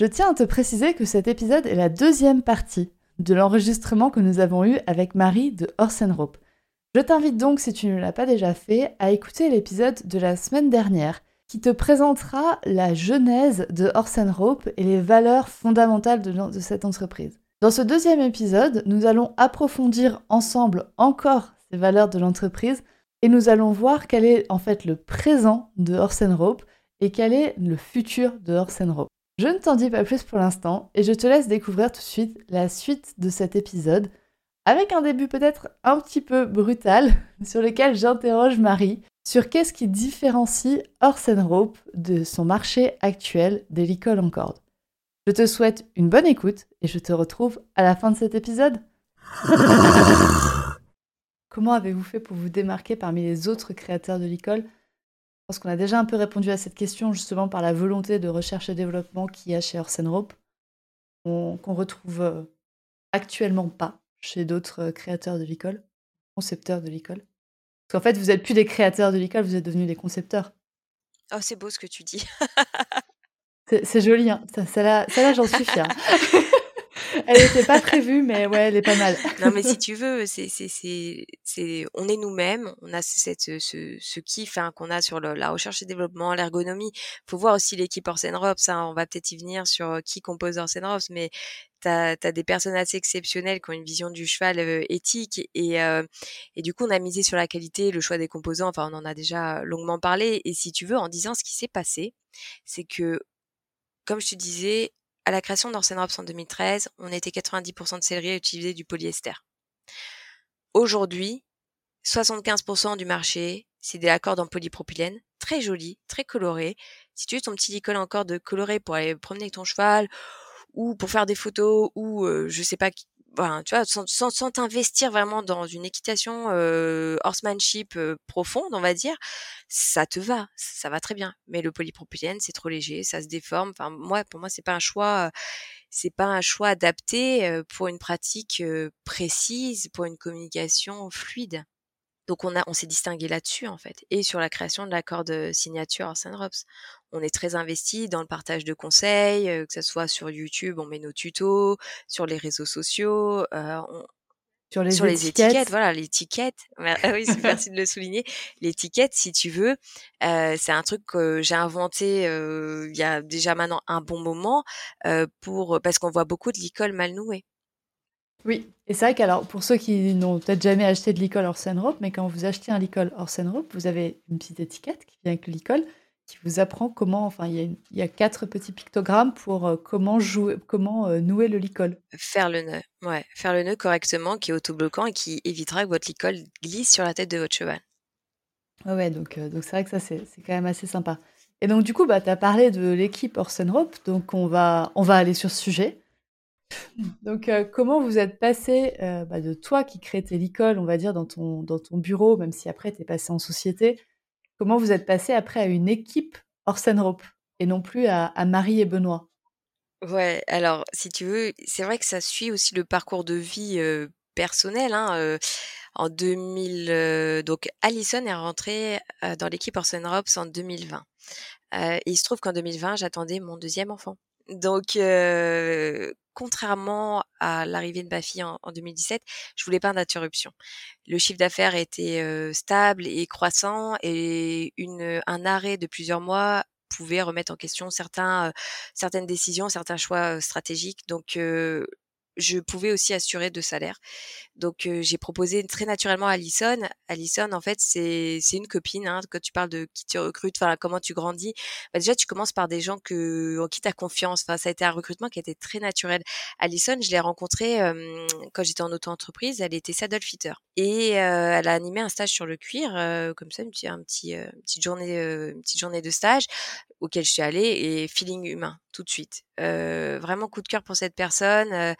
Je tiens à te préciser que cet épisode est la deuxième partie de l'enregistrement que nous avons eu avec Marie de Rope. Je t'invite donc, si tu ne l'as pas déjà fait, à écouter l'épisode de la semaine dernière qui te présentera la genèse de Rope et les valeurs fondamentales de, cette entreprise. Dans ce deuxième épisode, nous allons approfondir ensemble encore ces valeurs de l'entreprise et nous allons voir quel est en fait le présent de Rope et quel est le futur de Rope. Je ne t'en dis pas plus pour l'instant et je te laisse découvrir tout de suite la suite de cet épisode avec un début peut-être un petit peu brutal, sur lequel j'interroge Marie sur qu'est-ce qui différencie Orsen Rope de son marché actuel des licoles en corde. Je te souhaite une bonne écoute et je te retrouve à la fin de cet épisode. Comment avez-vous fait pour vous démarquer parmi les autres créateurs de l'école pense qu'on a déjà un peu répondu à cette question justement par la volonté de recherche et développement qu'il y a chez Orsen Rope, qu'on retrouve euh, actuellement pas chez d'autres euh, créateurs de l'école, concepteurs de l'école Parce qu'en fait, vous n'êtes plus des créateurs de l'école, vous êtes devenus des concepteurs. Oh, c'est beau ce que tu dis. c'est joli, hein. ça, là, j'en suis fière. elle n'était pas prévue, mais ouais, elle est pas mal. non, mais si tu veux, c'est, c'est, c'est, on est nous-mêmes, on a cette, ce, ce kiff hein, qu'on a sur la recherche et développement, l'ergonomie. Faut voir aussi l'équipe Orsen Rops. Hein. On va peut-être y venir sur euh, qui compose Orsen Rops, mais tu as, des personnes assez exceptionnelles qui ont une vision du cheval euh, éthique et, euh, et du coup on a misé sur la qualité, le choix des composants, enfin on en a déjà longuement parlé et si tu veux en disant ce qui s'est passé, c'est que comme je te disais, à la création d'Orsen Rops en 2013, on était 90% de céleri à utiliser du polyester. Aujourd'hui, 75% du marché, c'est des accords en polypropylène, très joli, très coloré. Si tu veux ton petit licol encore de coloré pour aller promener ton cheval, ou pour faire des photos, ou euh, je sais pas, ben, tu vois, sans, sans, t'investir vraiment dans une équitation euh, horsemanship profonde, on va dire, ça te va, ça va très bien. Mais le polypropylène, c'est trop léger, ça se déforme. Enfin, moi, pour moi, c'est pas un choix, c'est pas un choix adapté pour une pratique précise, pour une communication fluide. Donc on a, on s'est distingué là-dessus en fait, et sur la création de l'accord de signature Rops. On est très investi dans le partage de conseils, euh, que ce soit sur YouTube, on met nos tutos, sur les réseaux sociaux, euh, sur, les, sur étiquettes. les, étiquettes. voilà, l'étiquette. Ah oui, merci de le souligner. L'étiquette, si tu veux, euh, c'est un truc que j'ai inventé euh, il y a déjà maintenant un bon moment euh, pour parce qu'on voit beaucoup de l'école mal nouée. Oui, et c'est vrai qu'alors, pour ceux qui n'ont peut-être jamais acheté de licol Orsen Rope, mais quand vous achetez un licol Orsen Rope, vous avez une petite étiquette qui vient avec le licol qui vous apprend comment, enfin, il y, a, quatre petits pictogrammes pour euh, comment jouer, comment euh, nouer le licol. Faire le nœud, ouais, faire le nœud correctement, qui est autobloquant et qui évitera que votre licol glisse sur la tête de votre cheval. Ouais, donc euh, donc c'est vrai que ça c'est quand même assez sympa. Et donc du coup, bah, tu as parlé de l'équipe Orsen Rope, donc on va, on va aller sur ce sujet. Donc, euh, comment vous êtes passé euh, bah, de toi qui crée tes on va dire, dans ton, dans ton bureau, même si après tu es passé en société, comment vous êtes passé après à une équipe Orsen Rope et non plus à, Marie et Benoît? Ouais, alors si tu veux, c'est vrai que ça suit aussi le parcours de vie euh, personnel. Hein, en 2000, donc Alison est rentrée dans l'équipe Orsen Ropes en 2020. et il se trouve qu'en 2020, j'attendais mon deuxième enfant. Donc, contrairement à l'arrivée de ma fille en, 2017, je voulais pas d'interruption. Le chiffre d'affaires était stable et croissant et une, un arrêt de plusieurs mois pouvait remettre en question certains, certaines décisions, certains choix stratégiques. Donc, je pouvais aussi assurer de salaire. Donc j'ai proposé très naturellement à Alison. Alison, en fait, c'est une copine. Hein, quand tu parles de qui tu recrutes, enfin comment tu grandis, bah, déjà tu commences par des gens que en qui tu as confiance. Enfin, ça a été un recrutement qui a été très naturel. Alison, je l'ai rencontrée quand j'étais en auto-entreprise. Elle était saddle fitter et elle a animé un stage sur le cuir, comme ça, une, un petit, une petite journée, une petite journée de stage auquel je suis allée et feeling humain tout de suite. Vraiment coup de cœur pour cette personne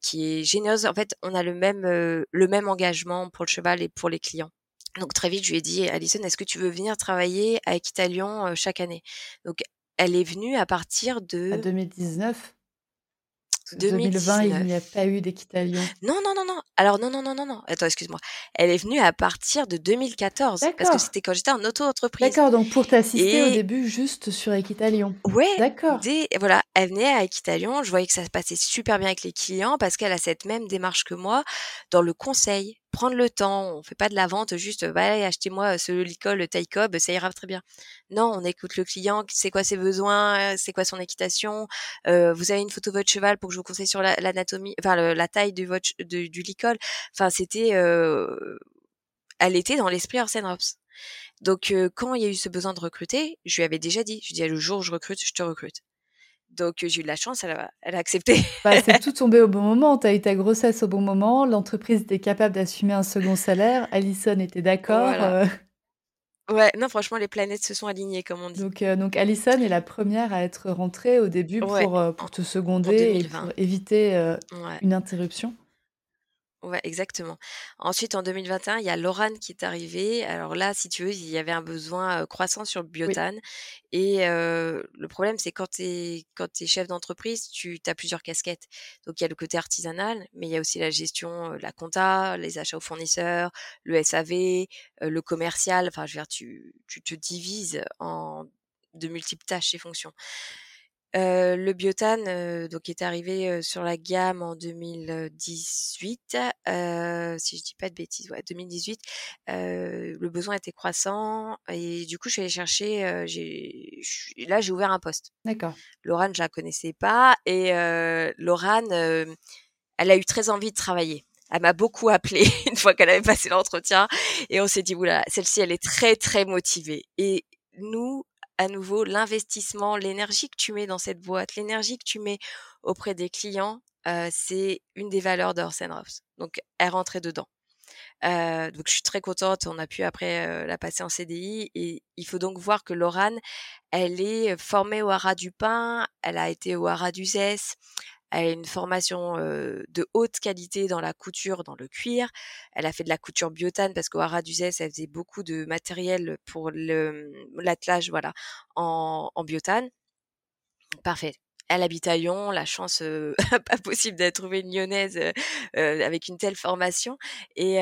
qui est généreuse. En fait, on a le même le même engagement pour le cheval et pour les clients. Donc très vite, je lui ai dit, Alison, est-ce que tu veux venir travailler à Equitalion chaque année? Donc elle est venue à partir de... À 2019 2020, il n'y a pas eu d'équitation. Non, non, non, non. Alors, non, non, non, non, non. Attends, excuse-moi. Elle est venue à partir de 2014. Parce que c'était quand j'étais en auto-entreprise. D'accord, donc pour t'assister au début juste sur Equitalion. Ouais. D'accord. Voilà, elle venait à Equitalion. Je voyais que ça se passait super bien avec les clients parce qu'elle a cette même démarche que moi dans le conseil prendre le temps. On fait pas de la vente juste, bah, achetez-moi ce licol, le taille cob, ça ira très bien. Non, on écoute le client, c'est quoi ses besoins, c'est quoi son équitation. Euh, vous avez une photo de votre cheval pour que je vous conseille sur l'anatomie, enfin la taille du, votre, du, licol. Enfin, c'était, euh, elle était dans l'esprit Arsène Rops. Donc, euh, quand il y a eu ce besoin de recruter, je lui avais déjà dit, je lui le jour où je recrute, je te recrute. Donc j'ai eu de la chance, elle a, elle a accepté. Bah, c'est tout tombé au bon moment. Tu as eu ta grossesse au bon moment. L'entreprise était capable d'assumer un second salaire. Alison était d'accord. Euh. Ouais, non, franchement, les planètes se sont alignées, comme on dit. Donc, euh, donc Alison est la première à être rentrée au début pour, euh, pour te seconder et pour éviter une interruption. Ouais, exactement. Ensuite, en 2021, il y a Lorane qui est arrivée. Alors là, si tu veux, il y avait un besoin croissant sur le biotane. Et le problème, c'est quand tu es, quand es chef d'entreprise, tu as plusieurs casquettes. Donc, il y a le côté artisanal, mais il y a aussi la gestion, la compta, les achats aux fournisseurs, le SAV, le commercial. Enfin, je veux dire, tu, tu te divises en de multiples tâches et fonctions le biotane, donc est arrivé, sur la gamme en 2018, si je dis pas de bêtises, ouais, 2018. le besoin était croissant et du coup, je suis allée chercher, j'ai là, j'ai ouvert un poste. D'accord. Laurane, je la connaissais pas et heu, Laurane, elle a eu très envie de travailler. Elle m'a beaucoup appelé une fois qu'elle avait passé l'entretien et on s'est dit: «Ouh celle-ci, elle est très, très motivée» et nous, à nouveau l'investissement, l'énergie que tu mets dans cette boîte, l'énergie que tu mets auprès des clients, c'est une des valeurs d'Orsen Donc, elle rentrait dedans. donc, je suis très contente. On a pu après la passer en CDI. Et il faut donc voir que Laurane, elle est formée au Haras du Pain, elle a été au Haras d'Uzès, elle a une formation de haute qualité dans la couture, dans le cuir. Elle a fait de la couture biotane parce qu'au Haras d'Uzès, elle faisait beaucoup de matériel pour l'attelage voilà, en biotane. Parfait elle habite à Lyon, la chance pas possible d'être trouvée une lyonnaise avec une telle formation et,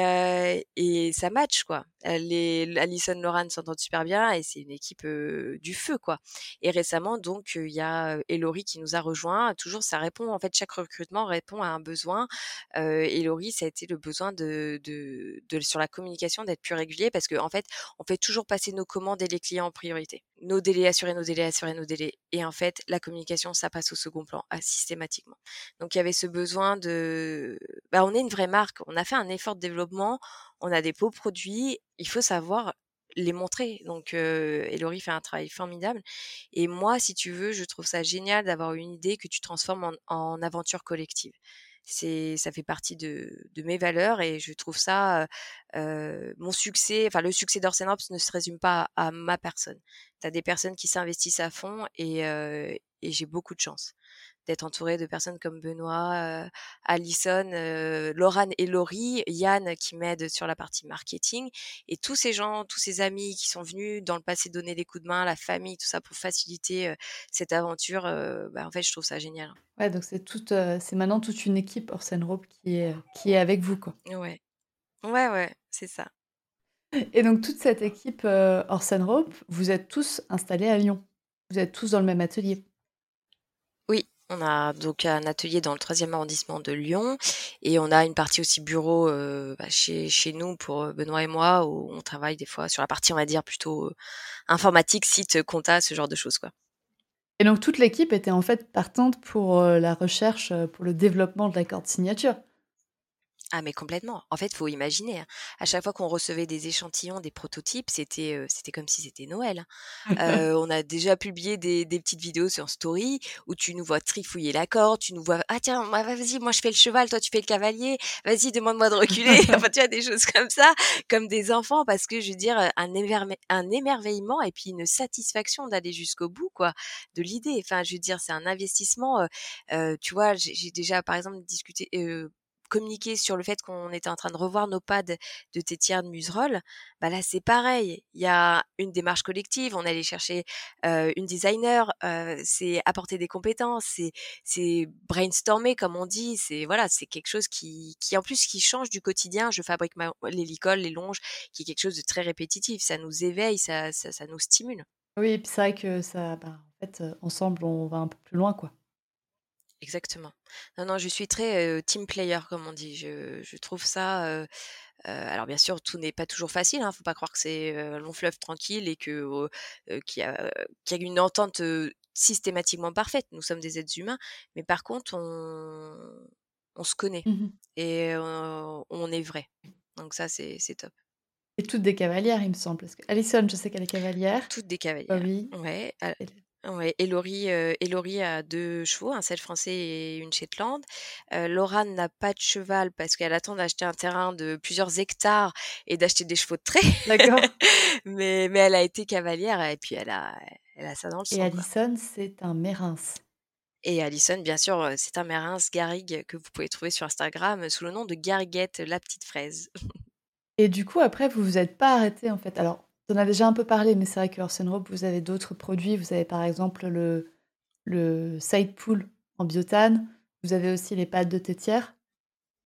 et ça match quoi. Les Alison Loran s'entendent super bien et c'est une équipe du feu quoi. Et récemment donc il y a Elori qui nous a rejoint. Toujours ça répond en fait chaque recrutement répond à un besoin. Elori ça a été le besoin de, de, de sur la communication d'être plus régulier parce que en fait on fait toujours passer nos commandes et les clients en priorité. Nos délais assurés, nos délais assurés, nos délais. Et en fait la communication ça passe au second plan systématiquement. Donc il y avait ce besoin de, bah, on est une vraie marque, on a fait un effort de développement, on a des beaux produits, il faut savoir les montrer. Donc euh, Elori fait un travail formidable. Et moi, si tu veux, je trouve ça génial d'avoir une idée que tu transformes en, aventure collective. C'est, ça fait partie de, mes valeurs et je trouve ça euh, mon succès. Enfin, le succès d'Orsen ne se résume pas à, ma personne. Tu as des personnes qui s'investissent à fond et, euh, et j'ai beaucoup de chance d'être entourée de personnes comme Benoît, euh, Alison, euh, Laurane et Laurie, Yann qui m'aide sur la partie marketing et tous ces gens, tous ces amis qui sont venus dans le passé donner des coups de main, la famille, tout ça pour faciliter euh, cette aventure. Bah, en fait, je trouve ça génial. Ouais, donc c'est toute, c'est maintenant toute une équipe Orsen Rope qui est qui est avec vous quoi. Ouais, ouais, ouais, c'est ça. Et donc toute cette équipe Orsen Rope, vous êtes tous installés à Lyon. Vous êtes tous dans le même atelier. On a donc un atelier dans le 3e arrondissement de Lyon et on a une partie aussi bureau euh, bah, chez, nous pour euh, Benoît et moi où on travaille des fois sur la partie on va dire plutôt euh, informatique, site, compta, ce genre de choses quoi. Et donc toute l'équipe était en fait partante pour la recherche, pour le développement de l'accord de signature. Ah mais complètement. En fait, faut imaginer, hein. À chaque fois qu'on recevait des échantillons, des prototypes, c'était, heu, c'était comme si c'était Noël, hein. Heu, on a déjà publié des des petites vidéos sur Story où tu nous vois trifouiller la corde, tu nous vois: «Ah tiens, vas-y, moi je fais le cheval, toi tu fais le cavalier. Vas-y, demande-moi de reculer». Enfin, tu vois, des choses comme ça, comme des enfants parce que je veux dire, un émerveil un émerveillement et puis une satisfaction d'aller jusqu'au bout quoi, de l'idée. Enfin, je veux dire, c'est un investissement, heu, tu vois, j'ai déjà par exemple discuté, communiqué sur le fait qu'on était en train de revoir nos pads de tétière de muserolle, bah là c'est pareil. Il y a une démarche collective. On allé chercher une designer. C'est apporter des compétences. C'est brainstormer comme on dit. C'est voilà, c'est quelque chose qui en plus qui change du quotidien. Je fabrique les licoles, les longes, qui est quelque chose de très répétitif. Ça nous éveille, ça ça, ça nous stimule. Oui, et puis c'est vrai que ça, bah, en fait, ensemble, on va un peu plus loin, quoi. Exactement. Non, non, je suis très, team player comme on dit. Je je trouve ça, alors bien sûr tout n'est pas toujours facile, hein, faut pas croire que c'est, un long fleuve tranquille et que, qu'il y a qu'il y a une entente, systématiquement parfaite. Nous sommes des êtres humains, mais par contre on on se connaît Mmh et on est vrai. Donc ça c'est top. Et toutes des cavalières, il me semble, parce qu'Alison, je sais qu'elle est cavalière. Toutes des cavalières. oui Ouais, Ouais et Laurie, heu a 2 chevaux, un selle français et une Shetland. Heu, Laurane n'a pas de cheval parce qu'elle attend d'acheter un terrain de plusieurs hectares et d'acheter des chevaux de trait. D'accord. Mais mais elle a été cavalière et puis elle a elle a ça dans le sang, Et Alison, c'est un Mérins. Et Alison, bien sûr, c'est un Mérins garrigue que vous pouvez trouver sur Instagram sous le nom de Garriguette la petite fraise. Et du coup, après, vous vous êtes pas arrêté en fait. Alors en as déjà un peu parlé, mais c'est vrai que Rope, vous avez d'autres produits. Vous avez par exemple le side pool en biotane. Vous avez aussi les pâtes de tétière.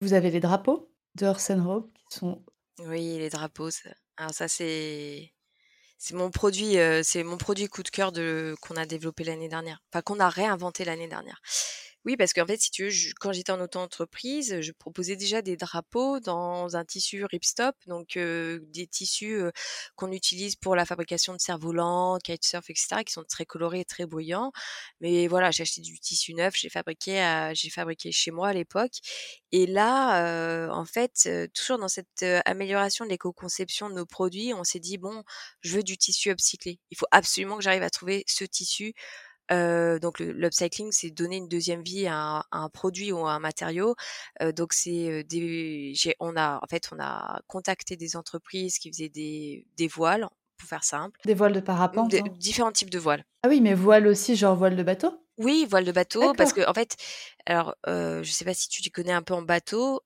Vous avez les drapeaux de Rope qui sont Oui, les drapeaux, alors ça c'est c'est mon produit, c'est mon produit coup de cœur qu'on a développé l'année dernière, enfin qu'on a réinventé l'année dernière. Oui, parce qu'en fait, si tu veux, quand j'étais en auto-entreprise, je proposais déjà des drapeaux dans un tissu ripstop, donc des tissus qu'on utilise pour la fabrication de cerfs-volants, kitesurf, etc., qui sont très colorés et très bruyants. Mais voilà, j'ai acheté du tissu neuf, j'ai fabriqué, fabriqué chez moi à l'époque. Et là, en fait, toujours dans cette amélioration de l'éco-conception de nos produits, on s'est dit bon, je veux du tissu upcyclé. Il faut absolument que j'arrive à trouver ce tissu donc l'upcycling, c'est donner une deuxième vie à un, produit ou à un matériau. donc c'est des, on a en fait on a contacté des entreprises qui faisaient des, des voiles, pour faire simple. Des voiles de parapente. Hein. Différents types de voiles. Ah oui, mais voiles aussi, genre voile de bateau? Oui, voile de bateau, parce que en fait, alors je sais pas si tu t'y connais un peu en bateau.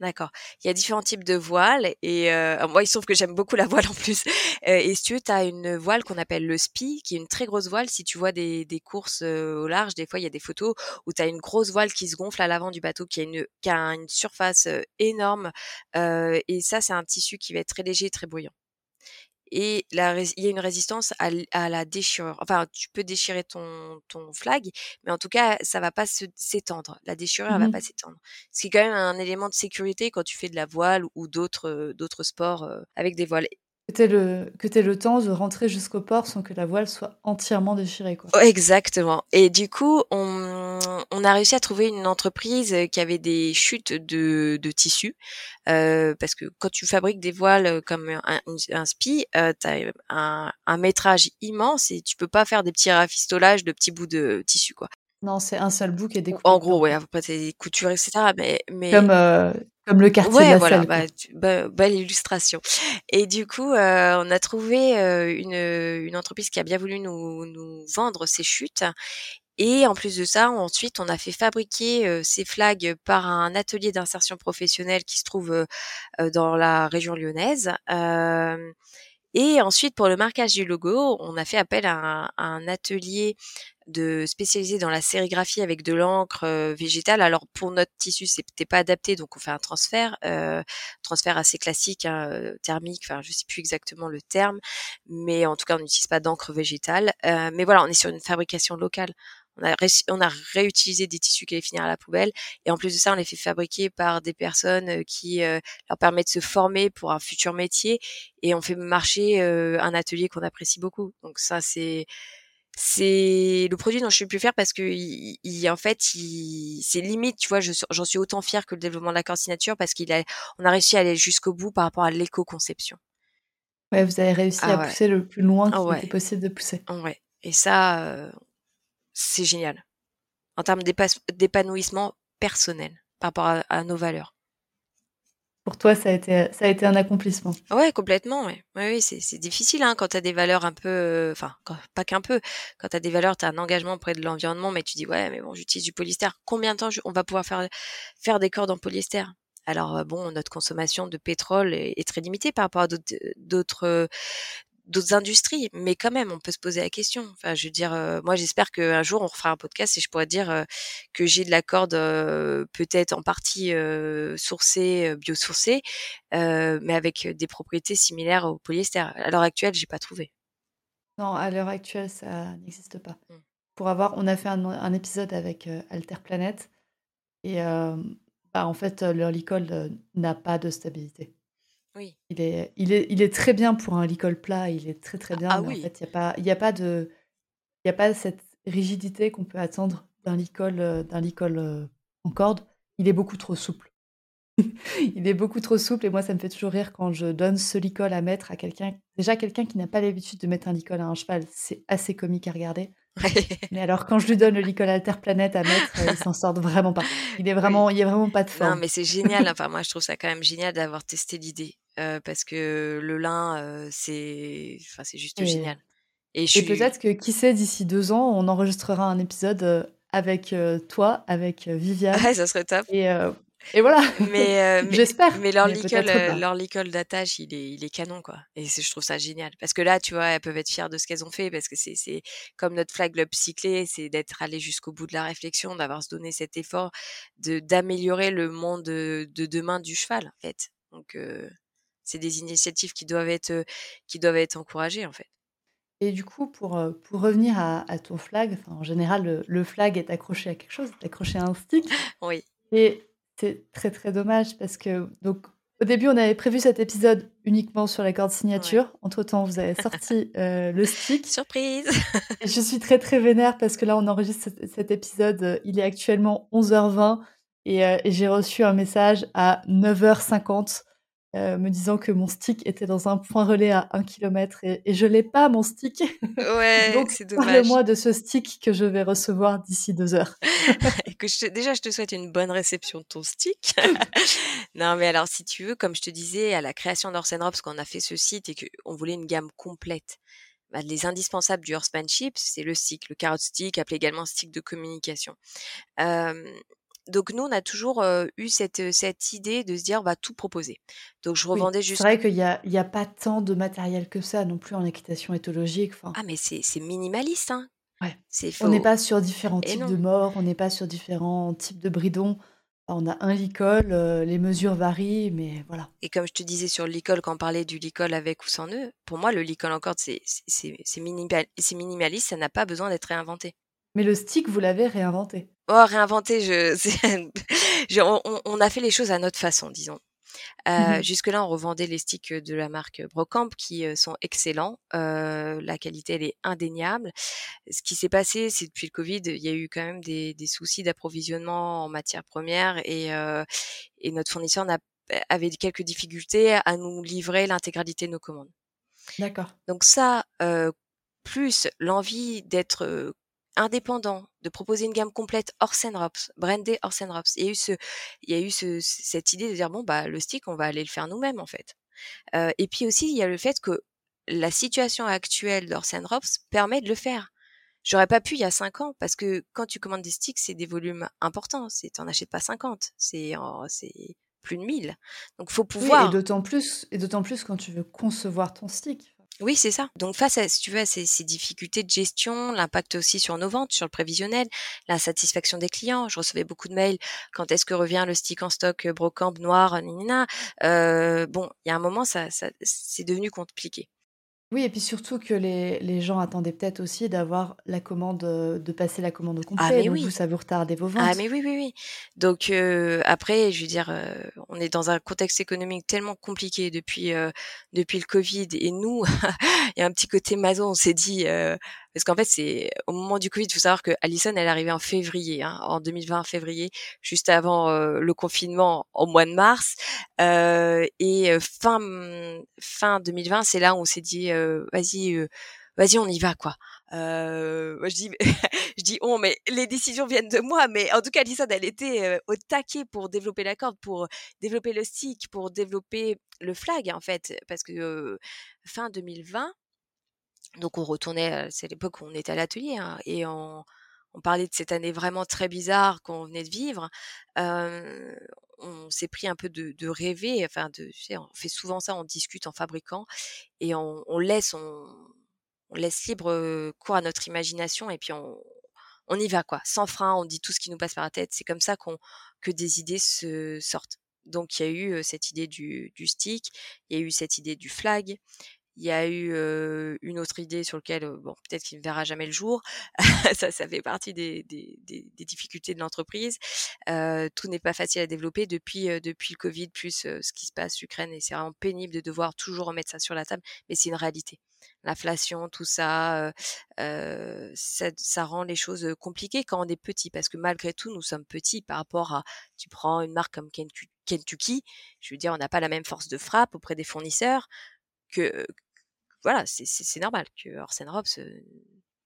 D'accord. Il y a différents types de voiles et euh, moi il se trouve que j'aime beaucoup la voile en plus. Euh, et si tu veux, as une voile qu'on appelle le spi, qui est une très grosse voile? Si tu vois des, courses euh, au large, des fois il y a des photos où tu as une grosse voile qui se gonfle à l'avant du bateau, qui a une, qui a une surface énorme. et ça, c'est un tissu qui va être très léger, très bruyant et la, il y a une résistance à, à, la déchirure. Enfin, tu peux déchirer ton, ton flag, mais en tout cas, ça va pas s'étendre. La déchirure, elle va mmh pas s'étendre. Ce qui est quand même un élément de sécurité quand tu fais de la voile ou d'autres d'autres sports avec des voiles. Que tu le, que le temps de rentrer jusqu'au port sans que la voile soit entièrement déchirée. Quoi. Oh, exactement. Et du coup, on, on, a réussi à trouver une entreprise qui avait des chutes de, de tissu. Euh, parce que quand tu fabriques des voiles comme un, un spi, euh, tu as un, un, métrage immense et tu peux pas faire des petits rafistolages de petits bouts de tissu. quoi. Non, c'est un seul bout qui est découpé. En gros, ouais, après c'est couture, etc. Mais, mais... Comme, euh, comme le quartier de la voilà, bah, bah, belle illustration. Et du coup, euh, on a trouvé euh, une, une entreprise qui a bien voulu nous, nous vendre ces chutes. Et en plus de ça, ensuite, on a fait fabriquer euh, ces flags par un atelier d'insertion professionnelle qui se trouve euh, dans la région lyonnaise. Euh, et ensuite, pour le marquage du logo, on a fait appel à un, atelier de spécialisé dans la sérigraphie avec de l'encre euh, végétale. Alors pour notre tissu, c'était pas adapté, donc on fait un transfert, euh, transfert assez classique, hein, euh, thermique. Enfin, je sais plus exactement le terme, mais en tout cas, on n'utilise pas d'encre végétale. Euh, mais voilà, on est sur une fabrication locale. On a, on a réutilisé des tissus qui allaient finir à la poubelle. Et en plus de ça, on les fait fabriquer par des personnes qui leur permettent de se former pour un futur métier. Et on fait marcher euh, un atelier qu'on apprécie beaucoup. Donc ça, c'est c'est le produit dont je suis plus fière parce que il, en fait, il, c'est limite, tu vois, j'en suis autant fière que le développement de la signature parce qu'il a, on a réussi à aller jusqu'au bout par rapport à l'éco-conception. Ouais, vous avez réussi ah à pousser le plus loin qu'il était possible de pousser. Ouais. Et ça, euh, c'est génial. En termes d'épanouissement personnel par rapport à nos valeurs pour toi, ça a été, un accomplissement. Ouais, complètement. Ouais. oui, c'est difficile hein, quand tu as des valeurs un peu, euh, enfin, pas qu'un peu. Quand tu as des valeurs, tu as un engagement auprès de l'environnement, mais tu dis ouais, mais bon, j'utilise du polyester. Combien de temps on va pouvoir faire faire des cordes en polyester? Alors euh, bon, notre consommation de pétrole est, très limitée par rapport à d'autres d'autres industries, mais quand même, on peut se poser la question. Enfin, je veux dire, euh, moi, j'espère qu'un jour, on refera un podcast et je pourrais dire euh, que j'ai de la corde euh, peut-être en partie sourcée, biosourcée, mais avec des propriétés similaires au polyester. À l'heure actuelle, j'ai pas trouvé. Non, à l'heure actuelle, ça n'existe pas. Mmh. Pour avoir, on a fait un, épisode avec Alter Planet et bah, en fait, leur licol n'a pas de stabilité. Il est, il est, il est très bien pour un licol plat, il est très très bien, Ah mais en fait, il n'y a pas, il y a pas de, il y a pas cette rigidité qu'on peut attendre d'un licol, euh, d'un licol euh, en corde. Il est beaucoup trop souple. il est beaucoup trop souple et moi, ça me fait toujours rire quand je donne ce licol à mettre à quelqu'un. Déjà, quelqu'un qui n'a pas l'habitude de mettre un licol à un cheval, c'est assez comique à regarder. Mais alors, quand je lui donne le licol Alter Planète à mettre, euh, il s'en sort vraiment pas. Il est vraiment, il y a vraiment pas de forme. Non, mais c'est génial. Enfin, moi, je trouve ça quand même génial d'avoir testé l'idée. Euh, parce que le lin, euh, c'est, enfin, c'est juste génial. Et, peut-être que qui sait, d'ici deux ans, on enregistrera un épisode avec toi, avec Viviane. Ouais, ça serait top. Et, et voilà. Mais, j'espère. Mais leur licol, d'attache, il est, il est canon quoi. Et je trouve ça génial parce que là, tu vois, elles peuvent être fières de ce qu'elles ont fait parce que c'est, c'est comme notre flag club cyclé, c'est d'être allé jusqu'au bout de la réflexion, d'avoir se donné cet effort de d'améliorer le monde de, de demain du cheval en fait. Donc c'est des initiatives qui doivent être, qui doivent être encouragées en fait. Et du coup, pour, pour revenir à, ton flag, en général, le, flag est accroché à quelque chose, est accroché à un stick. Oui. Et c'est très très dommage parce que donc au début, on avait prévu cet épisode uniquement sur la corde signature. Entre temps, vous avez sorti le stick. Surprise Je suis très très vénère parce que là, on enregistre cet, épisode. Il est actuellement 11h20 et, et j'ai reçu un message à 9h50 euh, me disant que mon stick était dans un point relais à 1 km et, et je l'ai pas mon stick. Ouais, Donc c'est dommage. Parle-moi de ce stick que je vais recevoir d'ici deux heures. que je déjà, je te souhaite une bonne réception de ton stick. non, mais alors si tu veux, comme je te disais, à la création d'Orsen parce qu'on a fait ce site et qu'on voulait une gamme complète. Bah, les indispensables du horsemanship, c'est le stick, le carrot stick, appelé également stick de communication. Euh, donc nous, on a toujours eu cette, cette idée de se dire, on va tout proposer. Donc je revendais juste. C'est vrai qu'il n'y a, y a pas tant de matériel que ça non plus en équitation éthologique. Ah, mais c'est, minimaliste, hein. Ouais. On n'est pas sur différents types de morts, on n'est pas sur différents types de bridons. On a un licol, les mesures varient, mais voilà. Et comme je te disais sur le licol, quand on parlait du licol avec ou sans nœud, pour moi, le licol en corde, c'est, c'est, c'est minimaliste, ça n'a pas besoin d'être réinventé. Mais le stick, vous l'avez réinventé. Oh, réinventé, je, on, a fait les choses à notre façon, disons. Euh, mmh jusque-là, on revendait les sticks de la marque Brocamp qui euh, sont excellents. Euh, la qualité, elle est indéniable. Ce qui s'est passé, c'est depuis le Covid, il y a eu quand même des, soucis d'approvisionnement en matières premières et, et notre fournisseur avait quelques difficultés à nous livrer l'intégralité de nos commandes. D'accord. Donc ça, plus l'envie d'être indépendant, de proposer une gamme complète Orsenrops, brandé Orsenrops. Il y a eu ce, il y a eu ce, cette idée de dire bon bah le stick on va aller le faire nous-mêmes en fait. Euh, et puis aussi il y a le fait que la situation actuelle d'Orsenrops permet de le faire. J'aurais pas pu il y a cinq ans parce que quand tu commandes des sticks c'est des volumes importants, c'est t'en achètes pas 50, c'est c'est plus de 1000. Donc faut pouvoir. et d'autant plus et d'autant plus quand tu veux concevoir ton stick. Oui, c'est ça. Donc face à, si tu veux, ces, difficultés de gestion, l'impact aussi sur nos ventes, sur le prévisionnel, l'insatisfaction des clients. Je recevais beaucoup de mails. Quand est-ce que revient le stick en stock brocamp noir, nina Bon, il y a un moment, ça, ça c'est devenu compliqué. Oui, et puis surtout que les, les gens attendaient peut-être aussi d'avoir la commande, euh, de passer la commande au ah, complet. donc vous, ça vous retardait vos Ah mais oui, oui, oui. Donc euh, après, je veux dire, euh, on est dans un contexte économique tellement compliqué depuis depuis le Covid et nous, il y a un petit côté maison, on s'est dit parce qu'en fait, c'est au moment du Covid, il faut savoir que Alison, elle est arrivée en février, hein, en 2020, février, juste avant euh, le confinement, au mois de mars. Euh, et euh, fin fin 2020, c'est là où on s'est dit, vas-y, vas-y, on y va, quoi. moi, je dis, je dis, oh, mais les décisions viennent de moi. Mais en tout cas, Alison, elle était au taquet pour développer la corde, pour développer le stick, pour développer le flag, en fait, parce que fin 2020 donc on retournait, c'est l'époque où on était à l'atelier hein, et on, on, parlait de cette année vraiment très bizarre qu'on venait de vivre. Euh, on s'est pris un peu de, de rêver, enfin, de, tu sais, on fait souvent ça, on discute en fabriquant et on, on laisse, on, on, laisse libre cours à notre imagination et puis on, on y va quoi, sans frein, on dit tout ce qui nous passe par la tête. C'est comme ça qu'on que des idées se sortent. Donc il y a eu cette idée du, du stick, il y a eu cette idée du flag, il y a eu une autre idée sur laquelle, bon, peut-être qu'il ne verra jamais le jour. ça, ça fait partie des, des, des, difficultés de l'entreprise. Tout n'est pas facile à développer depuis, depuis le Covid, plus ce qui se passe Ukraine, et c'est vraiment pénible de devoir toujours remettre ça sur la table, mais c'est une réalité. L'inflation, tout ça, ça, rend les choses compliquées quand on est petit, parce que malgré tout, nous sommes petits par rapport à, tu prends une marque comme Kentucky, je veux dire, on n'a pas la même force de frappe auprès des fournisseurs que voilà, c'est normal que Orsen Robs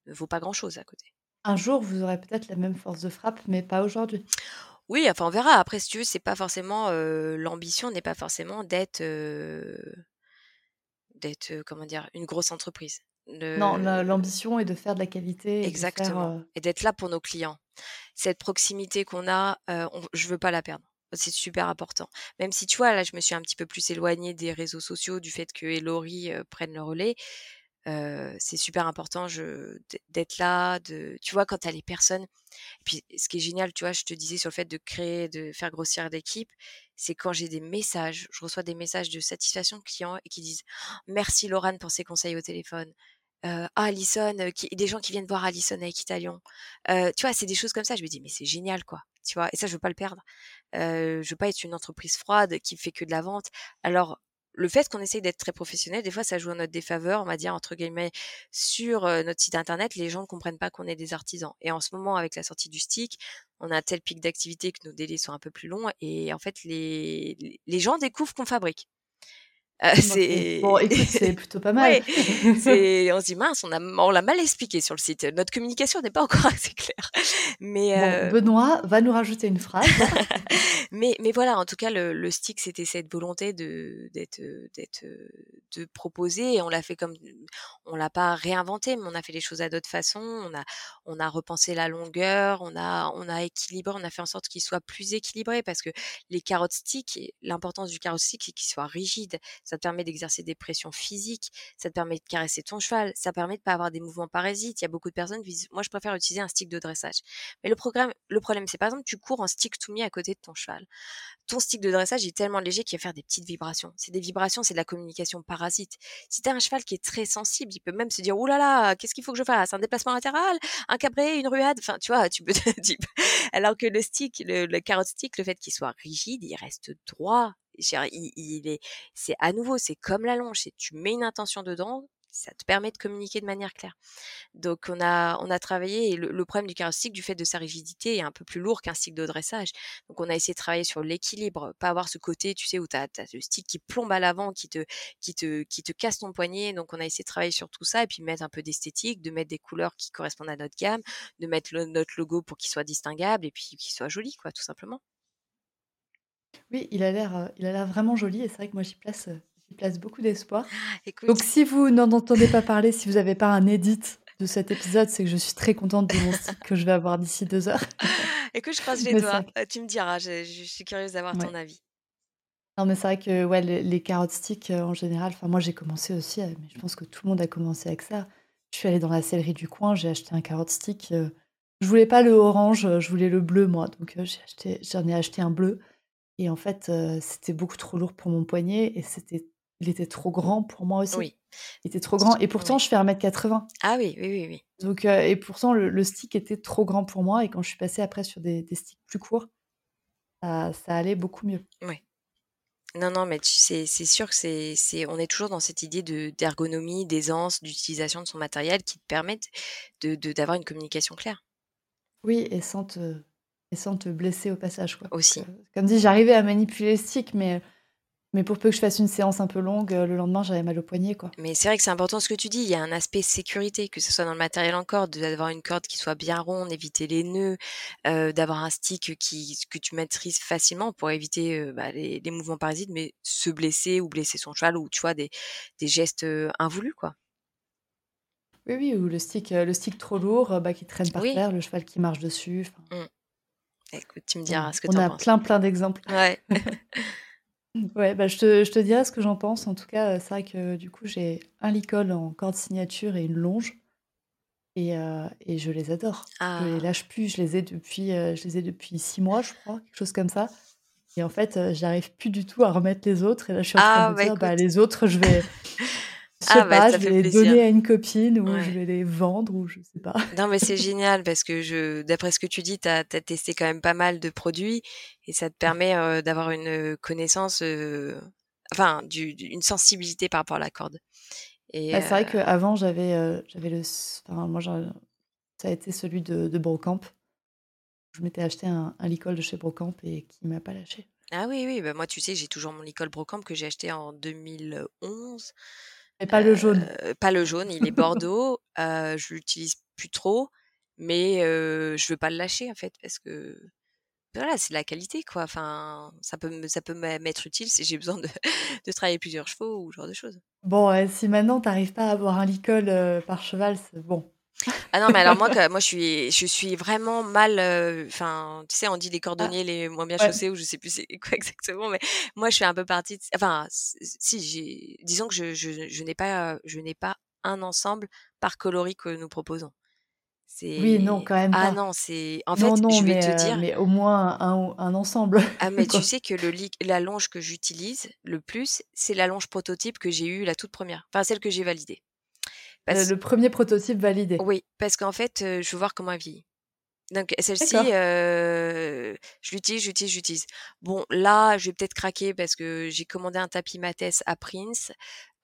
ne vaut pas grand-chose à côté. Un jour, vous aurez peut-être la même force de frappe, mais pas aujourd'hui. Oui, enfin on verra. Après, si tu veux, c'est pas forcément l'ambition n'est pas forcément d'être d'être comment dire une grosse entreprise. Non, l'ambition est de faire de la qualité. Exactement. Et d'être là pour nos clients. Cette proximité qu'on a, on, je veux pas la perdre c'est super important. Même si tu vois, là, je me suis un petit peu plus éloignée des réseaux sociaux, du fait que Elori prenne le relais. C'est super important d'être là, de, tu vois, quand tu as les personnes. Et puis, ce qui est génial, tu vois, je te disais sur le fait de créer, de faire grossir l'équipe, c'est quand j'ai des messages, je reçois des messages de satisfaction de clients et qui disent merci Laurent pour ses conseils au téléphone. Euh, ah, Alison, qui, des gens qui viennent voir Alison avec Italian. Euh, tu vois, c'est des choses comme ça. Je me dis, mais c'est génial, quoi. Tu vois, et ça, je veux pas le perdre. Euh, je veux pas être une entreprise froide qui fait que de la vente. Alors, le fait qu'on essaye d'être très professionnel, des fois, ça joue en notre défaveur, on va dire, entre guillemets, sur notre site internet, les gens ne comprennent pas qu'on est des artisans. Et en ce moment, avec la sortie du stick, on a un tel pic d'activité que nos délais sont un peu plus longs et en fait, les, les gens découvrent qu'on fabrique. Euh, c'est bon, écoute, c'est plutôt pas mal. on se dit mince, on a, on l'a mal expliqué sur le site. Notre communication n'est pas encore assez claire. Mais euh, Benoît va nous rajouter une phrase. mais, mais voilà, en tout cas, le, le stick, c'était cette volonté de d'être d'être de proposer. Et on l'a fait comme on l'a pas réinventé, mais on a fait les choses à d'autres façons. On a on a repensé la longueur, on a on a équilibré, on a fait en sorte qu'il soit plus équilibré parce que les carottes stick, l'importance du carotte stick, c'est qu'il soit rigide ça te permet d'exercer des pressions physiques, ça te permet de caresser ton cheval, ça permet de pas avoir des mouvements parasites. Il y a beaucoup de personnes qui disent, moi je préfère utiliser un stick de dressage. Mais le, programme, le problème, c'est par exemple, tu cours en stick tout mis à côté de ton cheval. Ton stick de dressage est tellement léger qu'il va faire des petites vibrations. C'est des vibrations, c'est de la communication parasite. Si tu as un cheval qui est très sensible, il peut même se dire, oh là là, qu'est-ce qu'il faut que je fasse? Un déplacement latéral? Un cabré? Une ruade? Enfin, tu vois, tu peux Alors que le stick, le, le carotte stick, le fait qu'il soit rigide, il reste droit, il, est, c'est à nouveau, c'est comme la longe, tu mets une intention dedans, ça te permet de communiquer de manière claire. Donc on a on a travaillé et le, problème du carrostique du fait de sa rigidité est un peu plus lourd qu'un stick de dressage. Donc on a essayé de travailler sur l'équilibre, pas avoir ce côté tu sais où tu as, le stick qui plombe à l'avant qui te qui te qui te casse ton poignet. Donc on a essayé de travailler sur tout ça et puis mettre un peu d'esthétique, de mettre des couleurs qui correspondent à notre gamme, de mettre notre logo pour qu'il soit distinguable et puis qu'il soit joli quoi tout simplement. Oui, il a l'air, il a l'air vraiment joli et c'est vrai que moi j'y place, j'y place beaucoup d'espoir. Donc si vous n'en entendez pas parler, si vous n'avez pas un edit de cet épisode, c'est que je suis très contente de mon site que je vais avoir d'ici deux heures. Écoute, je croise les doigts. Euh, tu me diras, je suis curieuse d'avoir ton avis. Non, mais c'est vrai que, ouais, les les carottes sticks, en général, enfin moi j'ai commencé aussi, mais je pense que tout le monde a commencé avec ça. Je suis allée dans la sellerie du coin, j'ai acheté un carotte stick, je voulais pas le orange, je voulais le bleu moi, donc j'ai acheté j'en ai acheté un bleu. Et en fait, c'était beaucoup trop lourd pour mon poignet et c'était il était trop grand pour moi aussi. Oui. Il était trop grand et pourtant je fais 1m80. Ah oui, oui, oui, oui. Donc et pourtant le stick était trop grand pour moi et quand je suis passée après sur des des sticks plus courts, ça ça allait beaucoup mieux. Oui. Non, non, mais c'est sûr que c'est, on est toujours dans cette idée de d'ergonomie, d'aisance, d'utilisation de son matériel qui te permettent de- d'avoir une communication claire Oui, et sans te, et sans te blesser au passage, quoi. Aussi. que, comme dit, j'arrivais à manipuler le stick, mais, mais pour peu que je fasse une séance un peu longue, euh, le lendemain, j'avais mal au poignet, quoi. Mais c'est vrai que c'est important ce que tu dis. Il y a un aspect sécurité, que ce soit dans le matériel en corde, d'avoir une corde qui soit bien ronde, éviter les nœuds, euh, d'avoir un stick qui, que tu maîtrises facilement pour éviter euh, bah, les, les mouvements parasites, mais se blesser ou blesser son cheval ou tu vois des, des gestes euh, involus quoi. Oui, oui, ou le stick, euh, le stick trop lourd, euh, bah, qui traîne par Oui. terre, le cheval qui marche dessus. enfin, Écoute, tu me on, diras ce que on t'en a penses. plein, plein d'exemples. Ouais. Ouais, bah, je te, je te dirai ce que j'en pense. En tout cas, euh, c'est vrai que du coup, j'ai un licol en corde signature et une longe. Et, euh, et je les adore. Je les Ah. lâche plus. Je les ai depuis, euh, je les ai depuis six mois, je crois, quelque chose comme ça. Et en fait, j'arrive plus du tout à remettre les autres. Et là, je suis en train Ah de bah dire, bah, les autres, je vais, je sais Ah bah pas, ça je vais les plaisir. donner à une copine ou je vais les vendre ou je sais pas. Non mais c'est génial parce que je, d'après ce que tu dis, t'as as testé quand même pas mal de produits et ça te permet euh, d'avoir une connaissance, euh, enfin, du, une sensibilité par rapport à la corde. Et Bah, c'est vrai euh, qu'avant, j'avais euh, j'avais le. Enfin, moi, ça a été celui de, de Brocamp. Je m'étais acheté un, un licol de chez Brocamp et qui m'a pas lâché. ah oui oui, bah moi tu sais, j'ai toujours mon Nicole Brocamp que j'ai acheté en 2011. Mais pas le jaune. Euh, pas le jaune, il est bordeaux. Euh, je l'utilise plus trop, mais je veux pas le lâcher en fait parce que voilà, c'est de la qualité quoi. Enfin, ça peut me- ça peut m'être utile si j'ai besoin de, de travailler plusieurs chevaux ou ce genre de choses. Bon, si maintenant t'arrives pas à avoir un licol euh, par cheval, c'est bon. Ah non, mais alors moi, que- moi je suis, je suis vraiment mal. euh, Enfin, tu sais, on dit les Ah, cordonniers les moins bien ouais. chaussés ou je sais plus c'est quoi exactement, mais moi je suis un peu partie. de- Enfin, si disons que je, je, je n'ai pas, je n'ai pas un ensemble par coloris que nous proposons. Oui, non, quand même ah pas. non, c'est en Non, fait, non, je vais mais, te euh, dire, mais au moins un, un ensemble. ah mais tu sais que le la longe que j'utilise le plus, c'est la longe prototype que j'ai eue la toute première, enfin celle que j'ai validée. Le, Parce le premier prototype validé. oui, parce qu'en fait, euh, je veux voir comment elle vieillit. Donc celle-ci, euh, je l'utilise, j'utilise, j'utilise. Bon, là, je vais peut-être craquer parce que j'ai commandé un tapis Mathès à Prince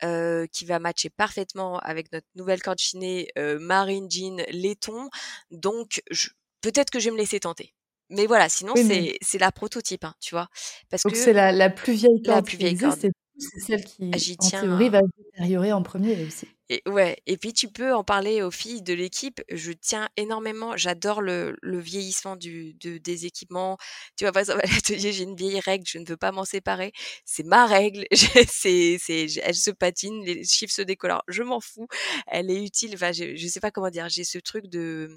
euh, qui va matcher parfaitement avec notre nouvelle corde chinée euh, marine jean laiton. Donc, je- peut-être que je vais me laisser tenter. Mais voilà, sinon Oui, mais c'est la prototype, hein, tu vois, parce donc que c'est la, la plus vieille la corde plus qui vieille existe corde. c'est celle Ah, qui, J'y en tiens. théorie, va se détériorer en premier aussi. Et ouais, et puis tu peux en parler aux filles de l'équipe. Je tiens énormément, j'adore le, le vieillissement du, de, des équipements. Tu vois, par exemple, à l'atelier, j'ai une vieille règle, je ne veux pas m'en séparer. C'est ma règle, c'est, c'est, elle se patine, les chiffres se décolorent, je m'en fous. Elle est utile, enfin, je, je sais pas comment dire, j'ai ce truc de,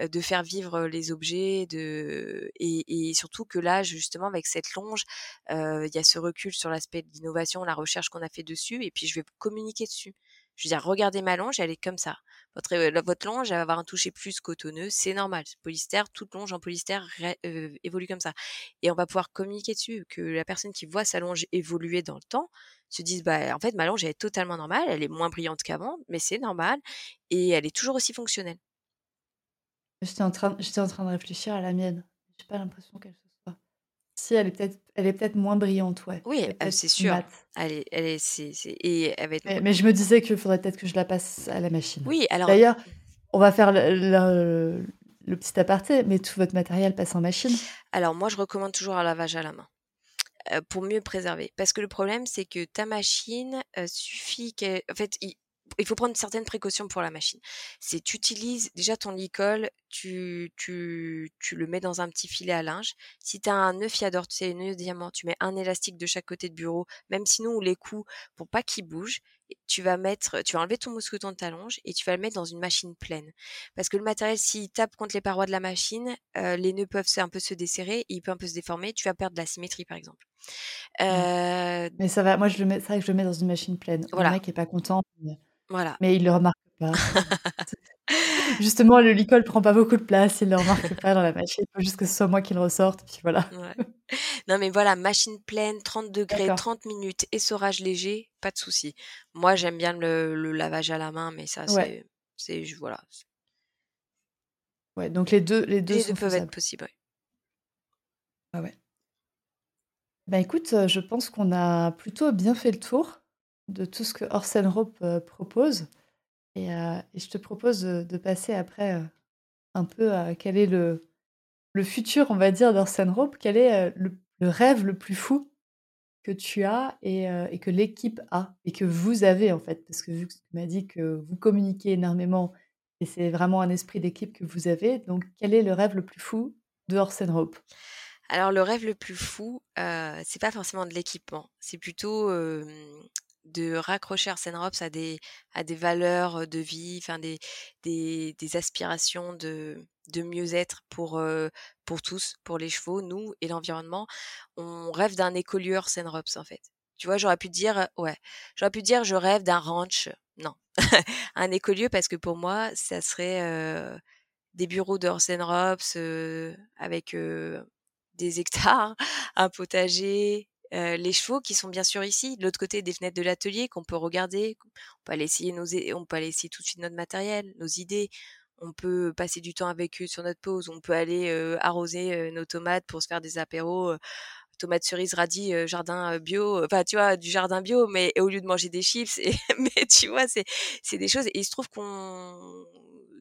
euh, de faire vivre les objets, de et, et surtout que là, justement, avec cette longe, euh, il y a ce recul sur l'aspect de l'innovation, la recherche qu'on a fait dessus, et puis je vais communiquer dessus. Je veux dire, regardez ma longe, elle est comme ça. Votre, euh, longe, elle va avoir un toucher plus cotonneux, c'est normal. Polystère, toute longe en polystère euh, évolue comme ça. Et on va pouvoir communiquer dessus, que la personne qui voit sa longe évoluer dans le temps se dise, bah, en fait, ma longe, elle est totalement normale, elle est moins brillante qu'avant, mais c'est normal, et elle est toujours aussi fonctionnelle. J'étais en train, de réfléchir à la mienne. J'ai pas l'impression qu'elle. Si, elle est peut-être, elle est peut-être moins brillante, ouais. Oui, peut-être c'est sûr. Elle est, elle est, c'est, c'est- et elle va être. Mais, mais je me disais qu'il faudrait peut-être que je la passe à la machine. Oui, alors, D'ailleurs, on va faire le, le- le petit aparté, mais tout votre matériel passe en machine. alors moi, je recommande toujours un lavage à la main euh, pour mieux préserver. Parce que le problème, c'est que ta machine euh, suffit qu'elle, en fait, il, il faut prendre certaines précautions pour la machine. C'est tu utilises déjà ton licol, tu, tu, tu le mets dans un petit filet à linge. Si tu as un nœud fiador, tu sais, un nœud diamant, tu mets un élastique de chaque côté de bureau, même sinon on les couds pour pas qu'ils bougent. Tu vas mettre, tu vas enlever ton mousqueton de ta longe et tu vas le mettre dans une machine pleine. Parce que le matériel, s'il tape contre les parois de la machine, euh, les nœuds peuvent un peu se desserrer, et il peut un peu se déformer, tu vas perdre de la symétrie par exemple. Euh, Mais ça va, moi je le mets, c'est vrai que je le mets dans une machine pleine. Voilà, mec est pas content, mais, voilà. mais il le remarque pas. Justement, le licol prend pas beaucoup de place, il le remarque pas dans la machine. Il faut juste que ce soit moi qui le ressorte, puis voilà. Ouais. Non mais voilà, machine pleine, 30 degrés, D'accord. 30 minutes, essorage léger, pas de souci. Moi j'aime bien le, le lavage à la main, mais ça Ouais, c'est, voilà, ouais. Donc les deux, les deux les sont deux peuvent être possibles. ouais. Ah ouais. Bah, écoute, heu, je pense qu'on a plutôt bien fait le tour de tout ce que Orsen Rope, heu, propose et heu et je te propose, de passer après, heu, un peu à quel est le le futur, on va dire, d'Orsen Rope. Quel est, le rêve le plus fou que tu as et que l'équipe a et que vous avez, en fait? Parce que vu que tu m'as dit que vous communiquez énormément et c'est vraiment un esprit d'équipe que vous avez, donc quel est le rêve le plus fou de Orsen Rope? Alors le rêve le plus fou, heu, c'est pas forcément de l'équipement, c'est plutôt, de raccrocher Arsène Rops à des à des valeurs, de vie, enfin des des des aspirations de de mieux-être pour, pour tous, pour les chevaux, nous et l'environnement. On rêve d'un écolieu Arsène Rops, en fait. Tu vois, j'aurais pu dire, ouais, j'aurais pu dire: «Je rêve d'un ranch». Non, un écolieu parce que pour moi, ça serait, heu, des bureaux de Arsène Rops, heu, avec, des hectares, un potager, les chevaux qui sont bien sûr ici, de l'autre côté des fenêtres de l'atelier qu'on peut regarder, on peut aller essayer nos on peut aller essayer tout de suite notre matériel, nos idées. On peut passer du temps avec eux sur notre pause, on peut aller, heu, arroser, nos tomates pour se faire des apéros, tomates cerises, radis, jardin, bio, enfin tu vois? Du jardin bio, mais au lieu de manger des chips mais tu vois? C'est c'est des choses et il se trouve qu'on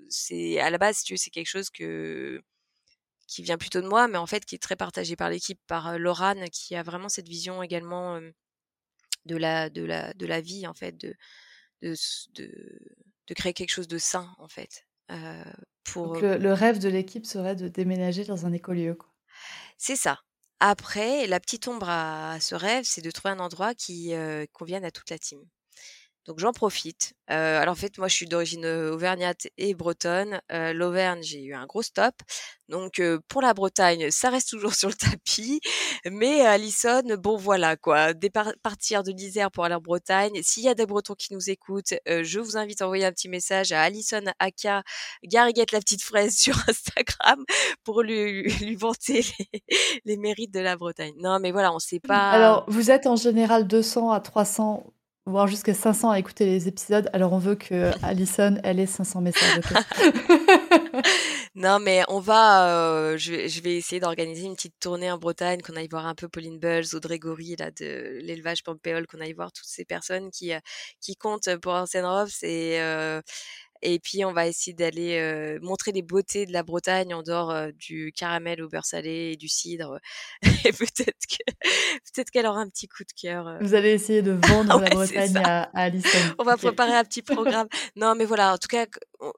c'est à la base, tu c'est quelque chose que qui vient plutôt de moi, mais en fait qui est très partagé par l'équipe, par, heu, Laurane qui a vraiment cette vision également, de la de la de la vie en fait, de de de de créer quelque chose de sain en fait, pour, Donc le le rêve de l'équipe serait de déménager dans un écolieu, c'est ça. Après, la petite ombre à ce rêve, c'est de trouver un endroit qui, convienne à toute la team. Donc j'en profite. Heu, alors en fait, moi je suis d'origine, auvergnate et bretonne. Heu, l'Auvergne, j'ai eu un gros stop. Donc heu, pour la Bretagne, ça reste toujours sur le tapis. Mais Alison, bon voilà quoi, départ partir de l'Isère pour aller en Bretagne. S'il y a des Bretons qui nous écoutent, heu, je vous invite à envoyer un petit message à Alison aka Gariguette la petite fraise sur Instagram pour lui lui vanter les les mérites de la Bretagne. Non mais voilà, on sait pas Alors, vous êtes en général 200 à 300, voire jusqu'à 500 à écouter les épisodes, alors on veut qu'Alison, elle ait 500 messages, OK? Non, mais on va, heu, je vais je vais essayer d'organiser une petite tournée en Bretagne, qu'on aille voir un peu Pauline Bulls, Audrey Gory là de l'élevage Pampéol, qu'on aille voir toutes ces personnes qui, heu, qui comptent pour Arsène Rops et heu et puis on va essayer d'aller, montrer les beautés de la Bretagne en dehors, du caramel au beurre salé et du cidre, et peut-être que peut-être qu'elle aura un petit coup de cœur, Vous allez essayer de vendre la ouais, Bretagne à à Alison. On va préparer un petit programme. Non, mais voilà, en tout cas, on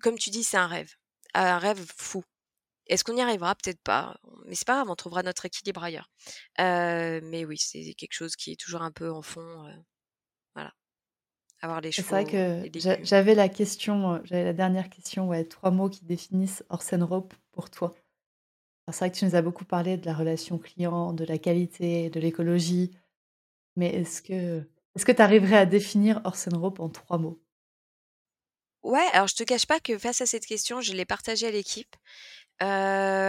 comme tu dis, c'est un rêve, un rêve fou. Est-ce qu'on y arrivera? Peut-être pas, mais c'est pas grave, on trouvera notre équilibre ailleurs. Mais oui, c'est quelque chose qui est toujours un peu en fond. Avoir les c'est vrai que j'avais la question, heu, j'avais la dernière question, ouais, 3 mots qui définissent Orsen Rope pour toi. C'est vrai que tu nous as beaucoup parlé de la relation client, de la qualité, de l'écologie, mais est-ce que est-ce que tu arriverais à définir Orsen Rope en 3 mots? Ouais, alors je te cache pas que face à cette question, je l'ai partagée à l'équipe. Heu,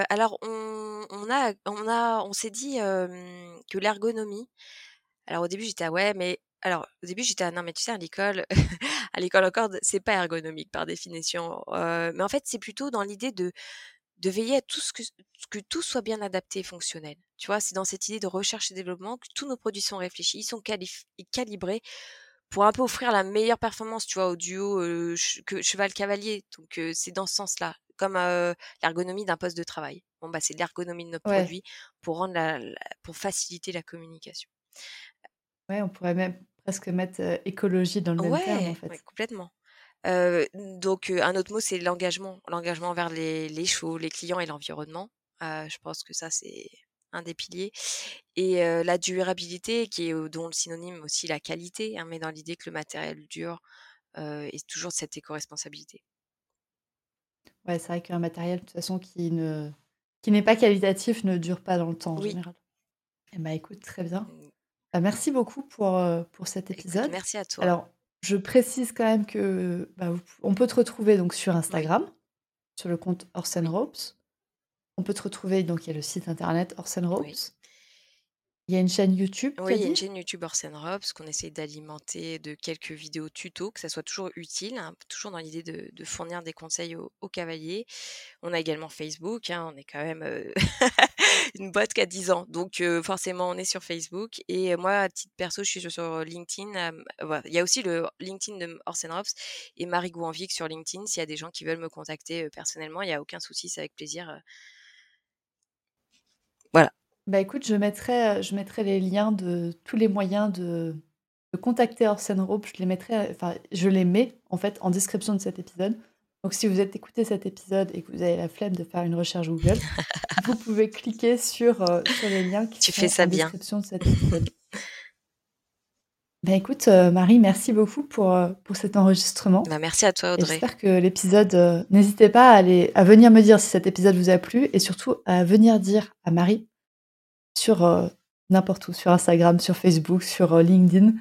alors on on a on a on s'est dit, que l'ergonomie alors au début j'étais: «Ah ouais, mais» alors au début j'étais: «Ah non, mais tu sais à l'école à l'école encore c'est pas ergonomique par définition». Mais en fait, c'est plutôt dans l'idée de de veiller à tout ce que que tout soit bien adapté et fonctionnel. Tu vois? C'est dans cette idée de recherche et développement que tous nos produits sont réfléchis, ils sont calibrés pour un peu offrir la meilleure performance, tu vois? Au duo, cheval-cavalier. Donc c'est dans ce sens-là, comme, l'ergonomie d'un poste de travail. Bon, bah, c'est l'ergonomie de notre Ouais, produit pour rendre la la pour faciliter la communication. ouais, on pourrait même presque mettre, heu, écologie dans le même terme, en Ouais, ouais, fait. complètement. Donc un autre mot, c'est l'engagement. L'engagement envers les les chevaux, les clients et l'environnement. Je pense que ça, c'est un des piliers et la durabilité qui est, dont le synonyme aussi la qualité, hein, mais dans l'idée que le matériel dure, et toujours cette éco-responsabilité. Ouais, c'est vrai qu'un matériel, de toute façon, qui ne qui n'est pas qualitatif ne dure pas dans le temps, en Oui. général. Eh bah, écoute, très bien. Bah, merci beaucoup pour, heu, pour cet écoute, épisode. merci à toi. Alors, je précise quand même que, bah, vous on peut te retrouver donc sur Oui, Instagram, sur le compte Orsen oui, Ropes. On peut te retrouver donc il y a le site internet Orsen oui. Il y a une chaîne YouTube Oui, il y a une chaîne YouTube Orsen Robs qu'on essaie d'alimenter de quelques vidéos tuto, que ça soit toujours utile, hein, toujours dans l'idée de, fournir des conseils aux, cavaliers. On a également Facebook, hein, on est quand même euh, une boîte qui a 10 ans, donc euh, forcément on est sur Facebook. Et moi, à titre perso, je suis sur LinkedIn. il y a aussi le LinkedIn de Orsen Robs et Marie Gouanvic sur LinkedIn. S'il y a des gens qui veulent me contacter personnellement, il n'y a aucun souci, c'est avec plaisir. Voilà. Bah écoute, je mettrai, euh, je mettrai les liens de tous les moyens de, de contacter Orsen Rope. Je les mettrai, enfin, je les mets en fait en description de cet épisode. Donc si vous êtes écouté cet épisode et que vous avez la flemme de faire une recherche Google, vous pouvez cliquer sur, euh, sur les liens qui tu sont fais ça en bien. description de cet épisode. Ben écoute, euh, Marie, merci beaucoup pour, pour cet enregistrement. Bah, merci à toi, Audrey. J'espère que l'épisode. N'hésitez pas à, aller, à venir me dire si cet épisode vous a plu et surtout à venir dire à Marie sur euh, n'importe où, sur Instagram, sur Facebook, sur euh, LinkedIn,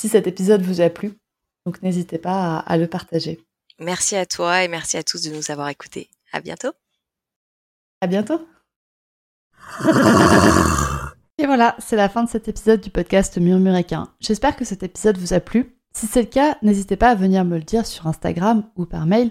si cet épisode vous a plu. Donc n'hésitez pas à, le partager. Merci à toi et merci à tous de nous avoir écoutés. À bientôt. À bientôt. Et voilà, c'est la fin de cet épisode du podcast Murmuréquin. J'espère que cet épisode vous a plu. Si c'est le cas, n'hésitez pas à venir me le dire sur Instagram ou par mail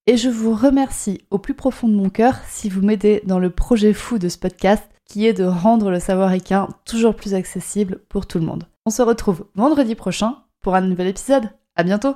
et je vous remercie au plus profond de mon cœur si vous m'aidez dans le projet fou de ce podcast qui est de rendre le savoir équin toujours plus accessible pour tout le monde. On se retrouve vendredi prochain pour un nouvel épisode. À bientôt!